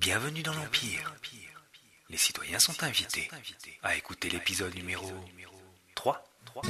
Bienvenue dans l'Empire. Les citoyens sont invités à écouter l'épisode numéro 3. 3.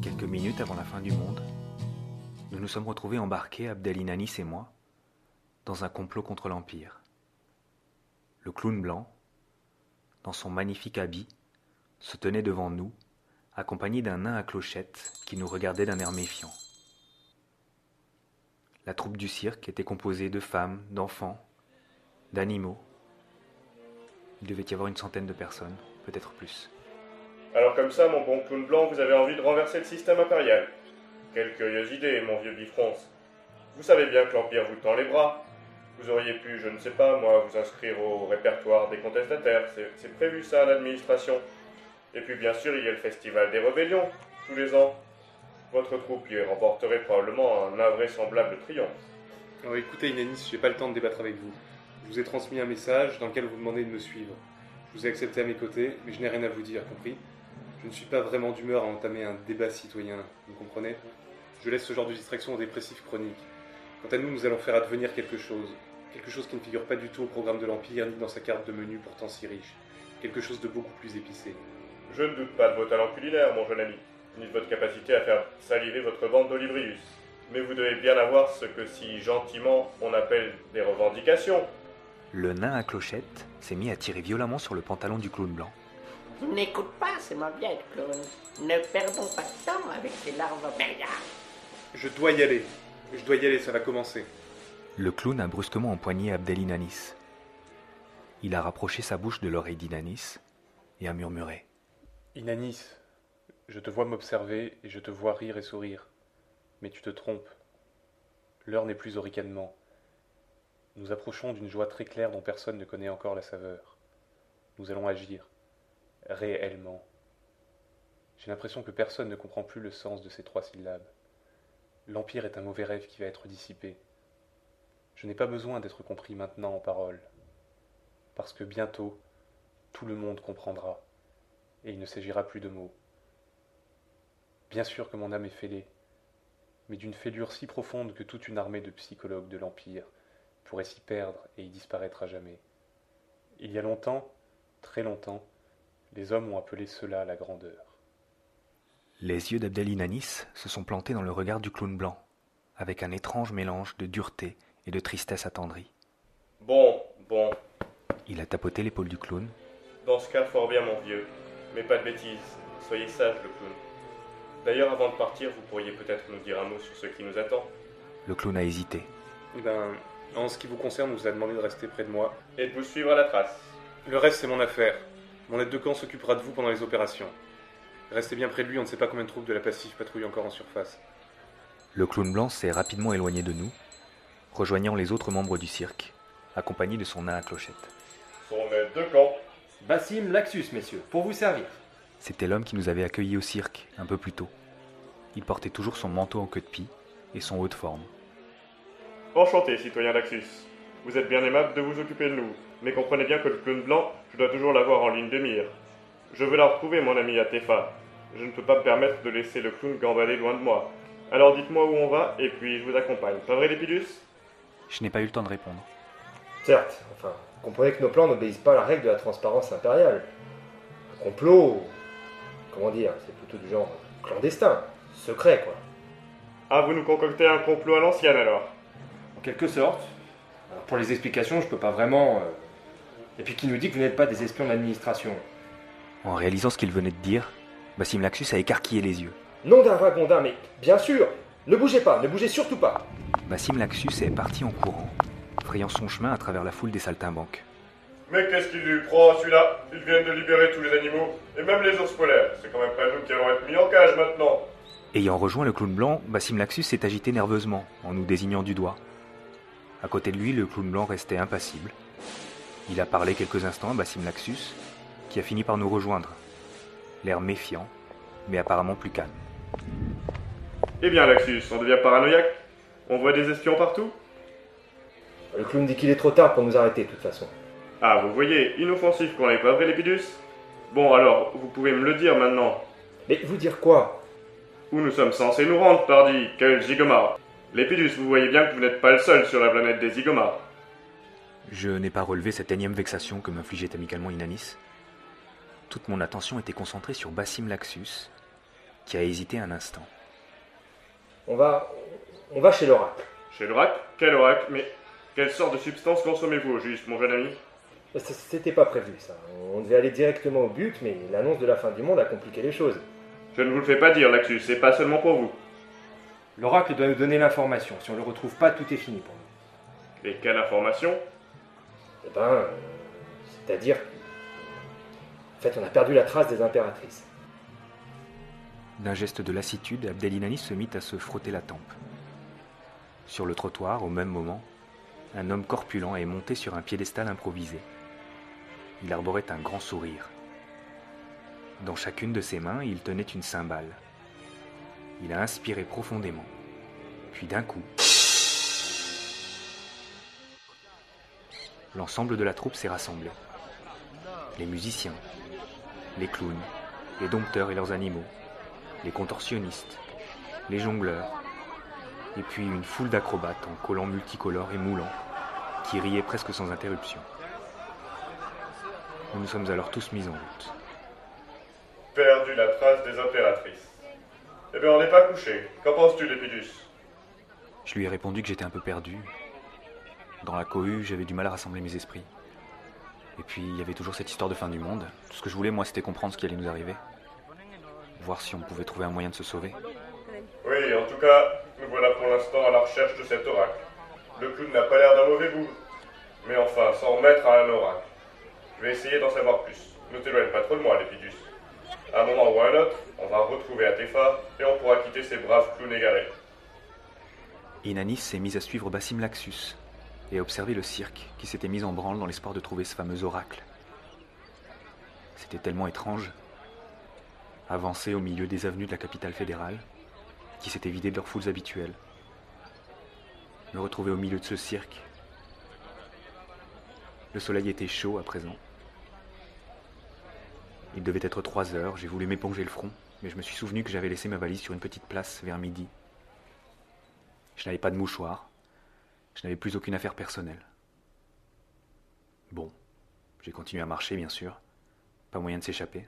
Quelques minutes avant la fin du monde, nous nous sommes retrouvés embarqués, Abdelinanis et moi, dans un complot contre l'Empire. Le clown blanc, dans son magnifique habit, se tenait devant nous, accompagné d'un nain à clochette qui nous regardait d'un air méfiant. La troupe du cirque était composée de femmes, d'enfants, d'animaux. Il devait y avoir une centaine de personnes, peut-être plus. Alors comme ça, mon bon clown blanc, vous avez envie de renverser le système impérial. Quelle curieuse idée, mon vieux bifronce. Vous savez bien que l'Empire vous tend les bras. Vous auriez pu, je ne sais pas, moi, vous inscrire au répertoire des contestataires. C'est prévu ça à l'administration. Et puis bien sûr, il y a le festival des rébellions, tous les ans. Votre troupe y remporterait probablement un invraisemblable triomphe. Alors écoutez Inanis, j'ai pas le temps de débattre avec vous. Je vous ai transmis un message dans lequel vous demandez de me suivre. Je vous ai accepté à mes côtés, mais je n'ai rien à vous dire, compris? Je ne suis pas vraiment d'humeur à entamer un débat citoyen, vous comprenez? Je laisse ce genre de distraction aux dépressifs chroniques. Quant à nous, nous allons faire advenir quelque chose. Quelque chose qui ne figure pas du tout au programme de l'Empire ni dans sa carte de menu pourtant si riche. Quelque chose de beaucoup plus épicé. Je ne doute pas de vos talents culinaires, mon jeune ami, ni de votre capacité à faire saliver votre bande d'Olibrius. Mais vous devez bien avoir ce que si gentiment on appelle des revendications. Le nain à clochette s'est mis à tirer violemment sur le pantalon du clown blanc. N'écoute pas ces mauvais clown. Ne perdons pas de temps avec ces larves impériales. Je dois y aller. Je dois y aller, ça va commencer. Le clown a brusquement empoigné Abdelinanis. Il a rapproché sa bouche de l'oreille d'Inanis et a murmuré. Inanis, je te vois m'observer et je te vois rire et sourire. Mais tu te trompes. L'heure n'est plus au ricanement. Nous approchons d'une joie très claire dont personne ne connaît encore la saveur. Nous allons agir. Réellement. J'ai l'impression que personne ne comprend plus le sens de ces trois syllabes. L'Empire est un mauvais rêve qui va être dissipé. Je n'ai pas besoin d'être compris maintenant en paroles. Parce que bientôt, tout le monde comprendra et il ne s'agira plus de mots. Bien sûr que mon âme est fêlée, mais d'une fêlure si profonde que toute une armée de psychologues de l'Empire pourrait s'y perdre et y disparaître à jamais. Il y a longtemps, très longtemps, les hommes ont appelé cela la grandeur. Les yeux d'Abdelinanis se sont plantés dans le regard du clown blanc, avec un étrange mélange de dureté et de tristesse attendrie. Bon, bon, Il a tapoté l'épaule du clown. dans ce cas, fort bien, mon vieux. Mais pas de bêtises, soyez sage, le clown. D'ailleurs, avant de partir, vous pourriez peut-être nous dire un mot sur ce qui nous attend. Le clown a hésité. Eh ben, en ce qui vous concerne, on vous a demandé de rester près de moi. Et de vous suivre à la trace. Le reste, c'est mon affaire. Mon aide de camp s'occupera de vous pendant les opérations. Restez bien près de lui, on ne sait pas combien de troupes de la Pacifique patrouillent encore en surface. Le clown blanc s'est rapidement éloigné de nous, rejoignant les autres membres du cirque, accompagné de son nain à clochette. Son aide de camp. Bassim Laxus, messieurs, pour vous servir. C'était l'homme qui nous avait accueillis au cirque, un peu plus tôt. Il portait toujours son manteau en queue de pie et son haut de forme. Enchanté, citoyen Laxus. Vous êtes bien aimable de vous occuper de nous, mais comprenez bien que le clown blanc, je dois toujours l'avoir en ligne de mire. Je veux la retrouver, mon ami Atefa. Je ne peux pas me permettre de laisser le clown gambader loin de moi. Alors dites-moi où on va, et puis je vous accompagne. Pas vrai, Lépidus Je n'ai pas eu le temps de répondre. Certes, enfin, comprenez que nos plans n'obéissent pas à la règle de la transparence impériale. Un complot, comment dire, c'est plutôt du genre clandestin, secret quoi. Ah, vous nous concoctez un complot à l'ancienne alors? En quelque sorte. Alors, pour les explications, je peux pas vraiment. euh, Et puis qui nous dit que vous n'êtes pas des espions de l'administration En réalisant ce qu'il venait de dire, Bassim Laxus a écarquillé les yeux. Nom d'un vagondin, mais bien sûr Ne bougez pas, ne bougez surtout pas Bassim Laxus est parti en courant, frayant son chemin à travers la foule des saltimbanques. Mais qu'est-ce qu'il lui prend, celui-là? Ils viennent de libérer tous les animaux, et même les ours polaires. C'est quand même pas nous qui allons être mis en cage maintenant. Ayant rejoint le clown blanc, Bassim Laxus s'est agité nerveusement en nous désignant du doigt. À côté de lui, le clown blanc restait impassible. Il a parlé quelques instants à Bassim Laxus, qui a fini par nous rejoindre, l'air méfiant, mais apparemment plus calme. Eh bien, Laxus, on devient paranoïaque On voit des espions partout Le clown dit qu'il est trop tard pour nous arrêter, de toute façon. Ah, vous voyez, inoffensif qu'on n'est pas vrai, Lépidus Bon, alors, vous pouvez me le dire maintenant. Mais vous dire quoi? Où nous sommes censés nous rendre, pardi Quel zigomar? Lépidus, vous voyez bien que vous n'êtes pas le seul sur la planète des zigomars. Je n'ai pas relevé cette énième vexation que m'infligeait amicalement Inanis. Toute mon attention était concentrée sur Bassim Laxus, qui a hésité un instant. On va. On va chez l'oracle. Chez l'oracle? Quel oracle? Mais quelle sorte de substance consommez-vous au juste, mon jeune ami C- C'était pas prévu, ça. On devait aller directement au but, mais l'annonce de la fin du monde a compliqué les choses. Je ne vous le fais pas dire, Laxus, c'est pas seulement pour vous. L'oracle doit nous donner l'information. Si on le retrouve pas, tout est fini pour nous. Et quelle information Eh ben. euh, C'est-à-dire. En fait, on a perdu la trace des impératrices. D'un geste de lassitude, Abdelinanis se mit à se frotter la tempe. Sur le trottoir, au même moment, un homme corpulent est monté sur un piédestal improvisé. Il arborait un grand sourire. Dans chacune de ses mains, il tenait une cymbale. Il a inspiré profondément. Puis d'un coup, l'ensemble de la troupe s'est rassemblé. Les musiciens, les clowns, les dompteurs et leurs animaux, les contorsionnistes, les jongleurs, et puis une foule d'acrobates en collants multicolores et moulants qui riaient presque sans interruption. Nous nous sommes alors tous mis en route. Perdu la trace des impératrices. Eh bien, on n'est pas couché. Qu'en penses-tu, Lépidus Je lui ai répondu que j'étais un peu perdu. Dans la cohue, j'avais du mal à rassembler mes esprits. Et puis, il y avait toujours cette histoire de fin du monde. Tout ce que je voulais, moi, c'était comprendre ce qui allait nous arriver. Voir si on pouvait trouver un moyen de se sauver. Oui, en tout cas, nous voilà pour l'instant à la recherche de cet oracle. Le clown n'a pas l'air d'un mauvais bout. Mais enfin, s'en remettre à un oracle. Je vais essayer d'en savoir plus. Ne t'éloigne pas trop de moi, Lépidus. À un moment ou à un autre, on va retrouver Atefa et on pourra quitter ces braves clowns égarés. Inanis s'est mis à suivre Bassim Laxus et à observer le cirque qui s'était mis en branle dans l'espoir de trouver ce fameux oracle. C'était tellement étrange. Avancer au milieu des avenues de la capitale fédérale, qui s'étaient vidées de leurs foules habituelles. Me retrouver au milieu de ce cirque. Le soleil était chaud à présent. Il devait être trois heures, j'ai voulu m'éponger le front, mais je me suis souvenu que j'avais laissé ma valise sur une petite place vers midi. Je n'avais pas de mouchoir. Je n'avais plus aucune affaire personnelle. Bon, j'ai continué à marcher, bien sûr. Pas moyen de s'échapper.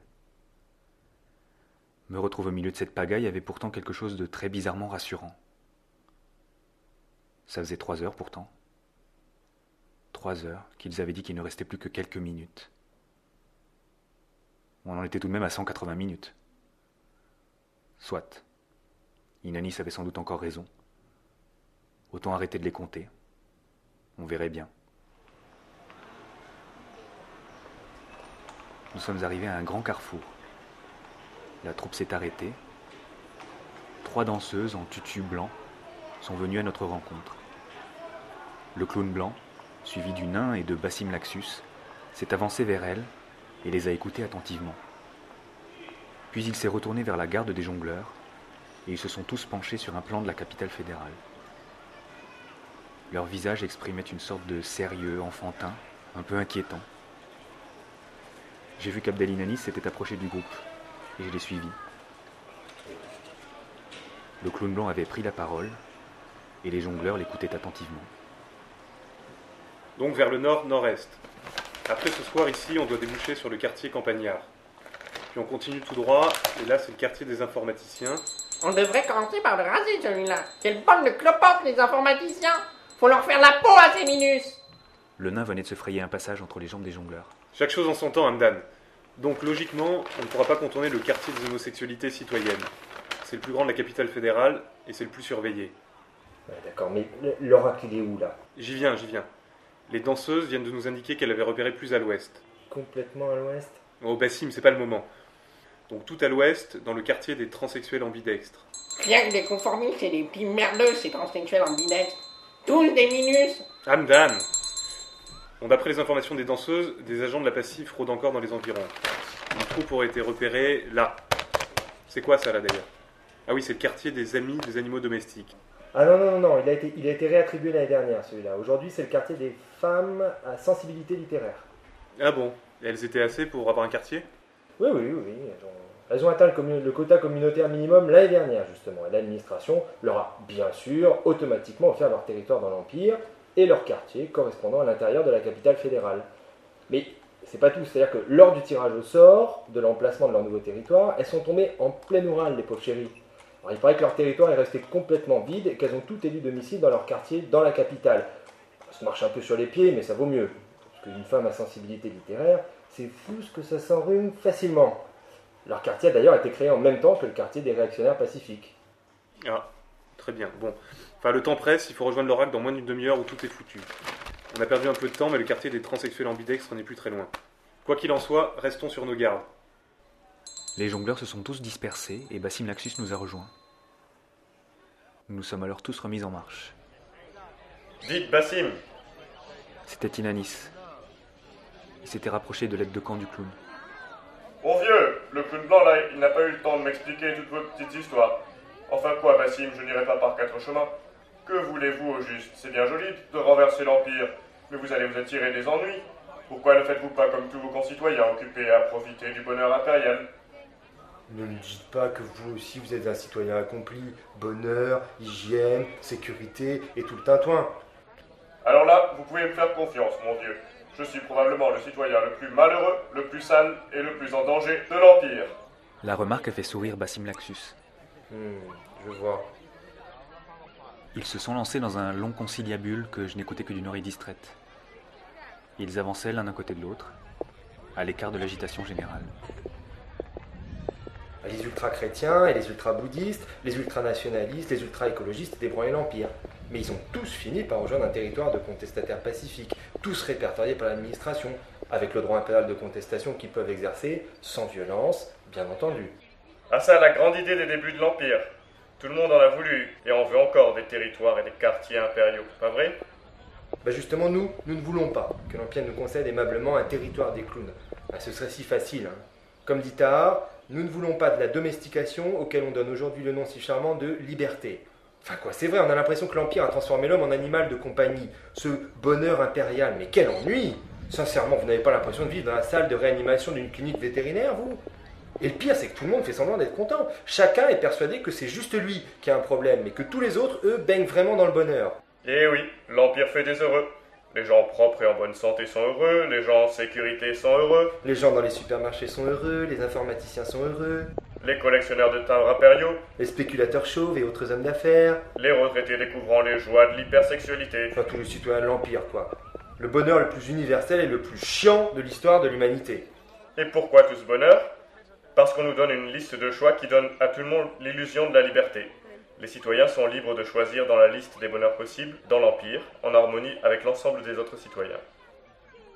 Me retrouver au milieu de cette pagaille avait pourtant quelque chose de très bizarrement rassurant. Ça faisait trois heures pourtant. Trois heures qu'ils avaient dit qu'il ne restait plus que quelques minutes. On en était tout de même à 180 minutes. Soit. Inanis avait sans doute encore raison. Autant arrêter de les compter. On verrait bien. Nous sommes arrivés à un grand carrefour. La troupe s'est arrêtée. Trois danseuses en tutu blanc sont venues à notre rencontre. Le clown blanc, suivi du nain et de Bassim Laxus, s'est avancé vers elles et les a écoutées attentivement. Puis il s'est retourné vers la garde des jongleurs et ils se sont tous penchés sur un plan de la capitale fédérale. Leur visage exprimait une sorte de sérieux enfantin, un peu inquiétant. J'ai vu qu'Abdelinanis s'était approché du groupe, et je l'ai suivi. Le clown blanc avait pris la parole, et les jongleurs l'écoutaient attentivement. Donc vers le nord-nord-est. Après ce soir ici, on doit déboucher sur le quartier campagnard. Puis on continue tout droit, et là c'est le quartier des informaticiens. On devrait commencer par le raser, celui-là. Quelle bande de clopotes, les informaticiens Faut leur faire la peau à ces minus Le nain venait de se frayer un passage entre les jambes des jongleurs. Chaque chose en son temps, Hamdan. Donc logiquement, on ne pourra pas contourner le quartier des homosexualités citoyennes. C'est le plus grand de la capitale fédérale, et c'est le plus surveillé. Ouais, D'accord, mais le- l'oracle, il est où là? J'y viens, j'y viens. Les danseuses viennent de nous indiquer qu'elles avaient repéré plus à l'ouest. Complètement à l'ouest. Oh Bassim, c'est pas le moment. Donc tout à l'ouest, dans le quartier des transsexuels ambidextres. Rien que des conformistes et des petits merdeux, ces transsexuels ambidextres. Tous des minus. Hamdan Bon, d'après les informations des danseuses, des agents de la Passif rôdent encore dans les environs. Une troupe aurait été repérée là. C'est quoi ça là d'ailleurs? Ah oui, c'est le quartier des amis des animaux domestiques. Ah non, non, non, non, il a été, il a été réattribué l'année dernière celui-là. Aujourd'hui, c'est le quartier des femmes à sensibilité littéraire. Ah bon elles étaient assez pour avoir un quartier? Oui, oui, oui. oui, Elles ont, elles ont atteint le, quota communautaire minimum l'année dernière, justement. Et l'administration leur a, bien sûr, automatiquement offert leur territoire dans l'Empire et leur quartier correspondant à l'intérieur de la capitale fédérale. Mais c'est pas tout, c'est-à-dire que lors du tirage au sort de l'emplacement de leur nouveau territoire, elles sont tombées en plein oural, les pauvres chéries. Il paraît que leur territoire est resté complètement vide et qu'elles ont toutes élu domicile dans leur quartier, dans la capitale. Ça se marche un peu sur les pieds, mais ça vaut mieux. Parce qu'une femme à sensibilité littéraire, c'est fou ce que ça s'enrhume facilement. Leur quartier a d'ailleurs été créé en même temps que le quartier des réactionnaires pacifiques. Ah, très bien. Bon. Enfin, le temps presse, il faut rejoindre l'oracle dans moins d'une demi-heure où tout est foutu. On a perdu un peu de temps, mais le quartier des transsexuels ambidextres n'est plus très loin. Quoi qu'il en soit, restons sur nos gardes. Les jongleurs se sont tous dispersés et Bassim Laxus nous a rejoints. Nous sommes alors tous remis en marche. Dites, Bassim, C'était Inanis. Il s'était rapproché de l'aide de camp du clown. Mon vieux, le clown blanc là, il n'a pas eu le temps de m'expliquer toutes vos petites histoires. Enfin quoi, Bassim, je n'irai pas par quatre chemins. Que voulez-vous au juste? C'est bien joli de renverser l'Empire, mais vous allez vous attirer des ennuis. Pourquoi ne faites-vous pas comme tous vos concitoyens occupés à profiter du bonheur impérial? Ne me dites pas que vous aussi vous êtes un citoyen accompli. Bonheur, hygiène, sécurité et tout le tintouin. Alors là, vous pouvez me faire confiance, mon vieux. Je suis probablement le citoyen le plus malheureux, le plus sale et le plus en danger de l'Empire. La remarque a fait sourire Bassim Laxus. Hmm, je vois. Ils se sont lancés dans un long conciliabule que je n'écoutais que d'une oreille distraite. Ils avançaient l'un d'un côté de l'autre, à l'écart de l'agitation générale. Les ultra-chrétiens et les ultra-bouddhistes, les ultra-nationalistes, les ultra-écologistes débranlaient l'Empire. Mais ils ont tous fini par rejoindre un territoire de contestataires pacifiques, tous répertoriés par l'administration, avec le droit impérial de contestation qu'ils peuvent exercer, sans violence, bien entendu. Ah ça, la grande idée des débuts de l'Empire. Tout le monde en a voulu, et en veut encore des territoires et des quartiers impériaux, pas vrai? Bah justement, nous, nous ne voulons pas que l'Empire nous concède aimablement un territoire des clowns. Bah, ce serait si facile. hein. Comme dit Tahar, nous ne voulons pas de la domestication auquel on donne aujourd'hui le nom si charmant de liberté. Enfin quoi, c'est vrai, on a l'impression que l'Empire a transformé l'homme en animal de compagnie. Ce bonheur impérial, mais quel ennui Sincèrement, vous n'avez pas l'impression de vivre dans la salle de réanimation d'une clinique vétérinaire, vous? Et le pire, c'est que tout le monde fait semblant d'être content. Chacun est persuadé que c'est juste lui qui a un problème, mais que tous les autres, eux, baignent vraiment dans le bonheur. Eh oui, l'Empire fait des heureux. Les gens propres et en bonne santé sont heureux, les gens en sécurité sont heureux, Les gens dans les supermarchés sont heureux, les informaticiens sont heureux, les collectionneurs de timbres impériaux, les spéculateurs chauves et autres hommes d'affaires, les retraités découvrant les joies de l'hypersexualité. enfin tous les citoyens de l'Empire, quoi. Le bonheur le plus universel et le plus chiant de l'histoire de l'humanité. Et pourquoi tout ce bonheur? Parce qu'on nous donne une liste de choix qui donne à tout le monde l'illusion de la liberté. Les citoyens sont libres de choisir dans la liste des bonheurs possibles dans l'Empire, en harmonie avec l'ensemble des autres citoyens.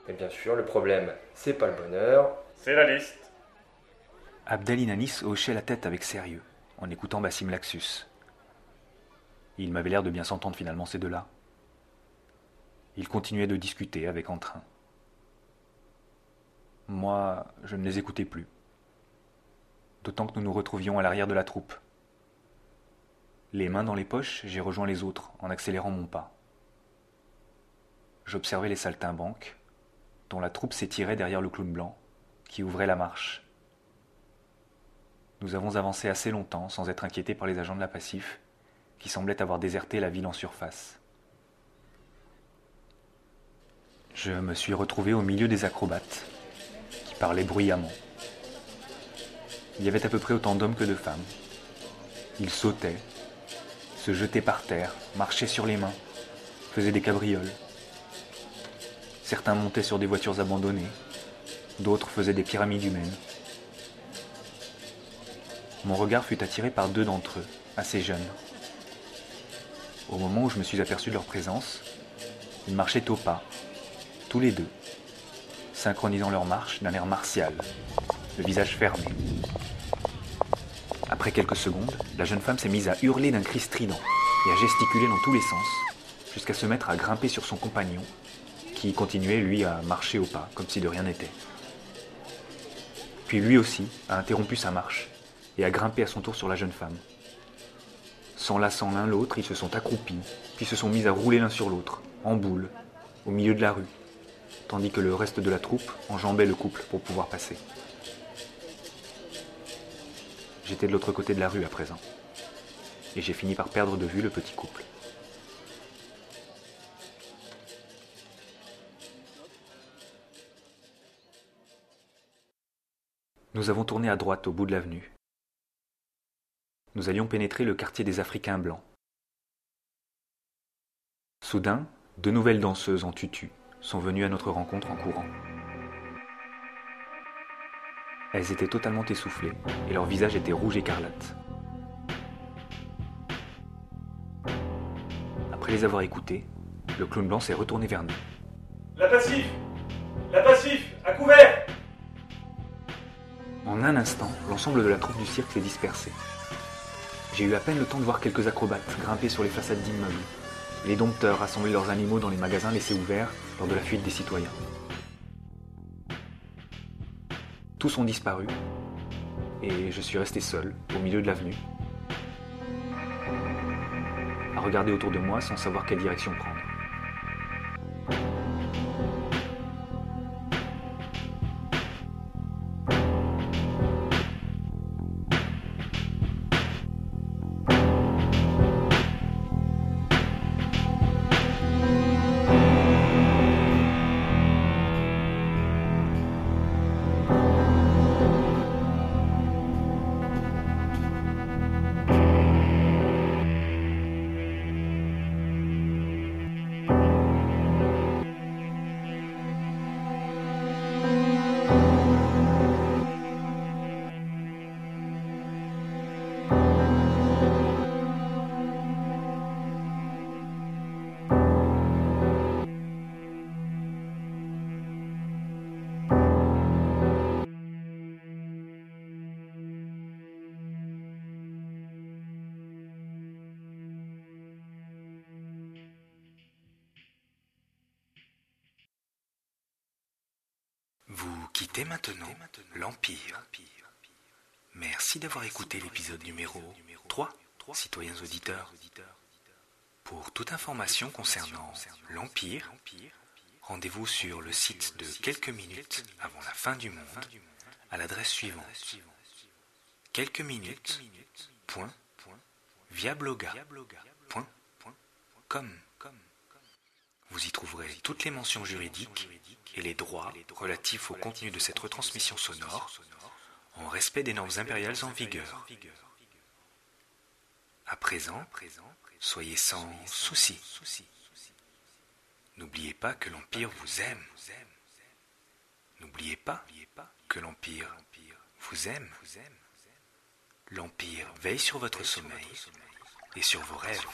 Et bien sûr, le problème, c'est pas le bonheur, C'est la liste. Abdel Inanis hochait la tête avec sérieux, en écoutant Bassim Laxus. Il m'avait l'air de bien s'entendre finalement ces deux-là. Ils continuaient de discuter avec entrain. Moi, je ne les écoutais plus. D'autant que nous nous retrouvions à l'arrière de la troupe. Les mains dans les poches, j'ai rejoint les autres en accélérant mon pas. J'observais les saltimbanques, dont la troupe s'étirait derrière le clown blanc, qui ouvrait la marche. Nous avons avancé assez longtemps sans être inquiétés par les agents de la Passif, qui semblaient avoir déserté la ville en surface. Je me suis retrouvé au milieu des acrobates, qui parlaient bruyamment. Il y avait à peu près autant d'hommes que de femmes. Ils sautaient, se jetaient par terre, marchaient sur les mains, faisaient des cabrioles. Certains montaient sur des voitures abandonnées, d'autres faisaient des pyramides humaines. Mon regard fut attiré par deux d'entre eux, assez jeunes. Au moment où je me suis aperçu de leur présence, ils marchaient au pas, tous les deux, synchronisant leur marche d'un air martial, le visage fermé. Après quelques secondes, la jeune femme s'est mise à hurler d'un cri strident et à gesticuler dans tous les sens, jusqu'à se mettre à grimper sur son compagnon, qui continuait, lui, à marcher au pas, comme si de rien n'était. Puis lui aussi a interrompu sa marche et a grimpé à son tour sur la jeune femme. S'enlaçant l'un l'autre, ils se sont accroupis, puis se sont mis à rouler l'un sur l'autre, en boule, au milieu de la rue, tandis que le reste de la troupe enjambait le couple pour pouvoir passer. J'étais de l'autre côté de la rue à présent, et j'ai fini par perdre de vue le petit couple. Nous avons tourné à droite au bout de l'avenue. Nous allions pénétrer le quartier des Africains blancs. Soudain, deux nouvelles danseuses en tutu sont venues à notre rencontre en courant. Elles étaient totalement essoufflées et leur visage était rouge écarlate. Après les avoir écoutées, le clown blanc s'est retourné vers nous. La passif La passif À couvert En un instant, l'ensemble de la troupe du cirque s'est dispersé. J'ai eu à peine le temps de voir quelques acrobates grimper sur les façades d'immeubles, les dompteurs rassembler leurs animaux dans les magasins laissés ouverts lors de la fuite des citoyens. Tous ont disparu, et je suis resté seul, au milieu de l'avenue, à regarder autour de moi sans savoir quelle direction prendre. Quittez maintenant l'Empire. Merci d'avoir écouté l'épisode numéro 3, citoyens auditeurs. Pour toute information concernant l'Empire, rendez-vous sur le site de quelques minutes avant la fin du monde à l'adresse suivante quelques minutes. point. Vous y trouverez toutes les mentions juridiques et les droits relatifs au contenu de cette retransmission sonore en respect des normes impériales en vigueur. À présent, soyez sans souci. N'oubliez pas que l'Empire vous aime. N'oubliez pas que l'Empire vous aime. L'Empire veille sur votre sommeil et sur vos rêves.